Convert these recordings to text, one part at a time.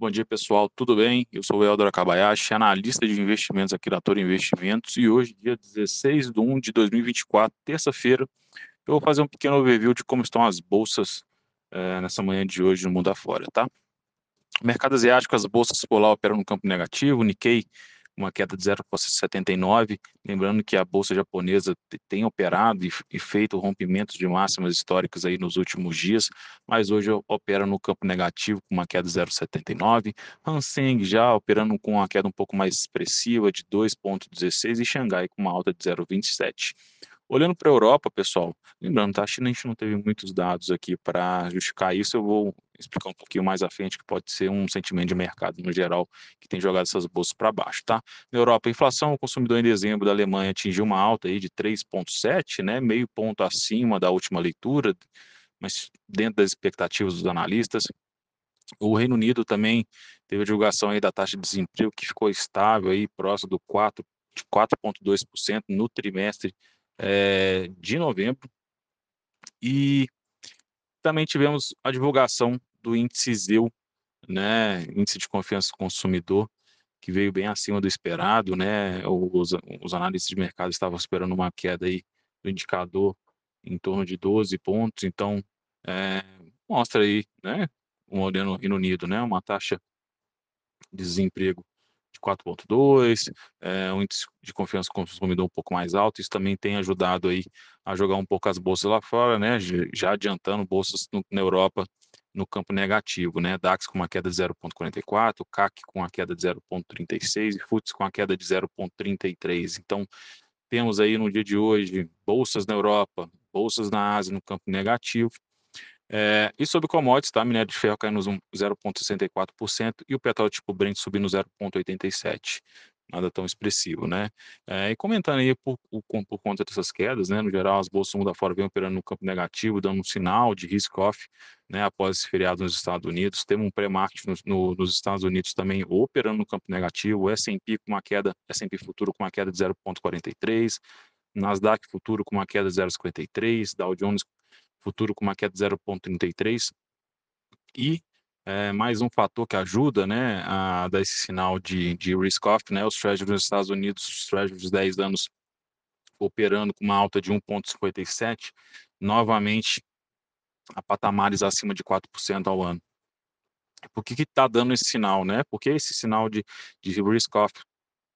Bom dia, pessoal. Tudo bem? Eu sou o Helder Akabayashi, analista de investimentos aqui da Toro Investimentos, e hoje, dia 16 de 1 de 2024, terça-feira, eu vou fazer um pequeno overview de como estão as bolsas é, nessa manhã de hoje no mundo afora, tá? Mercado asiático, as bolsas por lá operam no campo negativo, Nikkei uma queda de 0,79. Lembrando que a bolsa japonesa tem operado e, feito rompimentos de máximas históricas aí nos últimos dias, mas hoje opera no campo negativo com uma queda de 0,79. Hang já operando com uma queda um pouco mais expressiva de 2,16 e Xangai com uma alta de 0,27. Olhando para a Europa, pessoal, lembrando, tá? A China a gente não teve muitos dados aqui para justificar isso, eu vou explicar um pouquinho mais à frente, que pode ser um sentimento de mercado no geral que tem jogado essas bolsas para baixo, tá? Na Europa, a inflação, o consumidor em dezembro da Alemanha atingiu uma alta aí de 3,7, né? Meio ponto acima da última leitura, mas dentro das expectativas dos analistas. O Reino Unido também teve a divulgação aí da taxa de desemprego que ficou estável aí próximo do 4 de 4,2% no trimestre é, de novembro. E também tivemos a divulgação do índice ZEU, né, índice de confiança do consumidor, que veio bem acima do esperado, né? Os, os analistas de mercado estavam esperando uma queda aí do indicador em torno de 12 pontos, então é, mostra aí, né, um olhando Reino Unido, né, uma taxa de desemprego de 4,2, é, um índice de confiança do consumidor um pouco mais alto, isso também tem ajudado aí a jogar um pouco as bolsas lá fora, né, já adiantando bolsas no, na Europa no campo negativo, né, DAX com uma queda de 0,44, CAC com uma queda de 0,36 e FTSE com uma queda de 0,33. Então, temos aí no dia de hoje bolsas na Europa, bolsas na Ásia no campo negativo, é, e sobre commodities, tá? Minério de ferro caindo 0,64% e o petróleo tipo Brent subindo 0,87%. Nada tão expressivo, né? É, e comentando aí por, por, conta dessas quedas, né? No geral, as bolsas mundo afora vêm operando no campo negativo, dando um sinal de risk-off, né? Após esse feriado nos Estados Unidos. Temos um pré-market no, no, nos Estados Unidos também operando no campo negativo. O S&P com uma queda, S&P futuro com uma queda de 0,43%. Nasdaq futuro com uma queda de 0,53, Dow Jones futuro com uma queda de 0,33. E é, mais um fator que ajuda né, a dar esse sinal de, de risk-off, né, os treasuries nos Estados Unidos, os treasuries de 10 anos operando com uma alta de 1,57, novamente a patamares acima de 4% ao ano. Por que está dando esse sinal? Né? Porque esse sinal de, de risk-off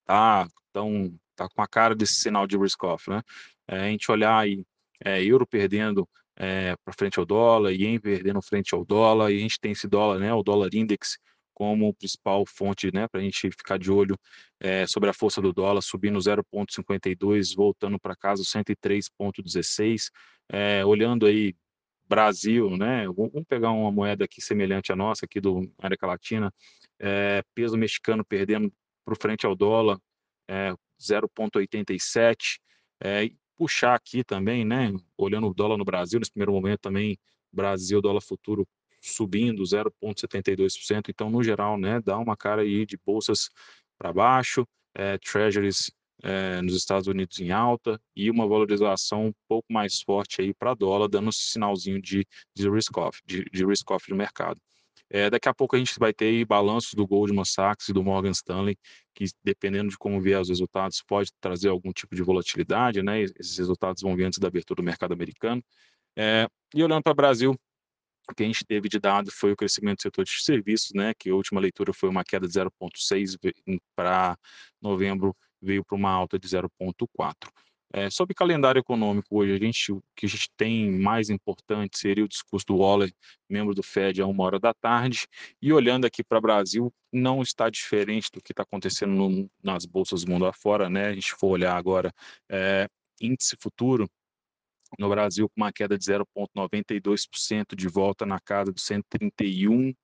está tão, tá com a cara desse sinal de risk-off. Né? É, a gente olhar aí, é, euro perdendo é, para frente ao dólar, ien perdendo frente ao dólar, e a gente tem esse dólar, né, o dólar index, como principal fonte, né, para a gente ficar de olho é, sobre a força do dólar, subindo 0,52, voltando para casa 103,16. É, olhando aí Brasil, né, vamos pegar uma moeda aqui semelhante à nossa, aqui do América Latina, é, peso mexicano perdendo para frente ao dólar, é, 0,87. É, puxar aqui também, né, olhando o dólar no Brasil, nesse primeiro momento também, Brasil, dólar futuro subindo 0,72%, então, no geral, né, dá uma cara aí de bolsas para baixo, é, treasuries é, nos Estados Unidos em alta e uma valorização um pouco mais forte aí para dólar, dando esse sinalzinho de, de risk-off, de, de risk-off do mercado. É, daqui a pouco a gente vai ter balanços do Goldman Sachs e do Morgan Stanley, que dependendo de como vier os resultados, pode trazer algum tipo de volatilidade, né? Esses resultados vão vir antes da abertura do mercado americano. É, e olhando para o Brasil, o que a gente teve de dado foi o crescimento do setor de serviços, né? Que a última leitura foi uma queda de 0,6 para novembro, veio para uma alta de 0,4. É, sobre calendário econômico hoje, a gente, o que a gente tem mais importante seria o discurso do Waller, membro do Fed, a uma hora da tarde. E olhando aqui para o Brasil, não está diferente do que está acontecendo no, nas bolsas do mundo afora, né? A gente for olhar agora, é, índice futuro no Brasil com uma queda de 0,92% de volta na casa dos 131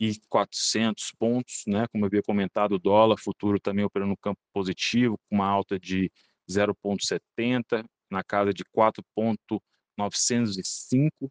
e 400 pontos, né? Como eu havia comentado, o dólar futuro também operando no campo positivo, com uma alta de 0,70, na casa de 4,905.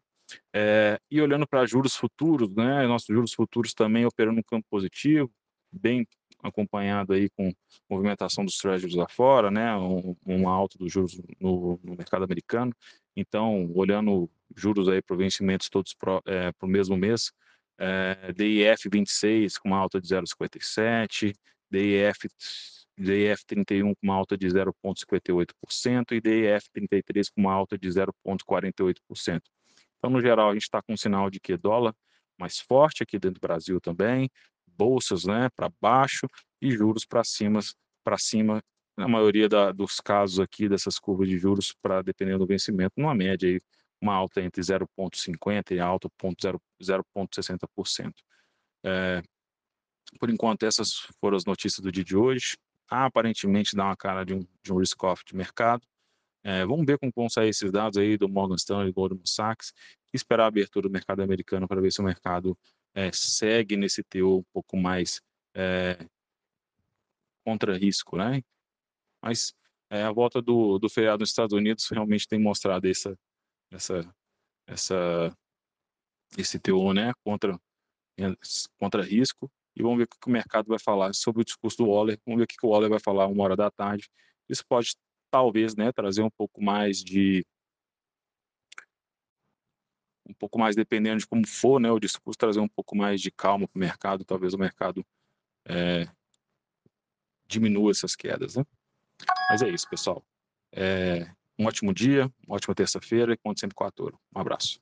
É, e olhando para juros futuros, né, nossos juros futuros também operando no campo positivo, bem acompanhado aí com movimentação dos treasuries lá fora, né, um, uma alta dos juros no, no, mercado americano. Então, olhando juros aí para vencimentos todos para é, o mesmo mês, é, DIF 26 com uma alta de 0,57, DIF, DIF 31 com uma alta de 0,58% e DIF 33 com uma alta de 0,48%. Então, no geral, a gente está com um sinal de que dólar mais forte aqui dentro do Brasil também, bolsas né, para baixo e juros para cima, para cima, na maioria da, dos casos aqui dessas curvas de juros, para dependendo do vencimento, numa média aí, uma alta entre 0,50% e alta 0,60%. É, por enquanto, essas foram as notícias do dia de hoje. Aparentemente dá uma cara de um, de um risk-off de mercado. É, vamos ver como vão sair esses dados aí do Morgan Stanley, Goldman Sachs, esperar a abertura do mercado americano para ver se o mercado é, segue nesse teor um pouco mais é, contra risco, né? Mas é, a volta do, do feriado nos Estados Unidos realmente tem mostrado essa, essa, essa, esse teor, né? Contra, contra risco. E vamos ver o que o mercado vai falar sobre o discurso do Waller. Vamos ver o que o Waller vai falar uma hora da tarde. Isso pode talvez, né, trazer um pouco mais de um pouco mais dependendo de como for, né, o discurso trazer um pouco mais de calma para o mercado, talvez o mercado é, diminua essas quedas, né? Mas é isso, pessoal. É, um ótimo dia, uma ótima terça-feira e conte sempre com a Um abraço.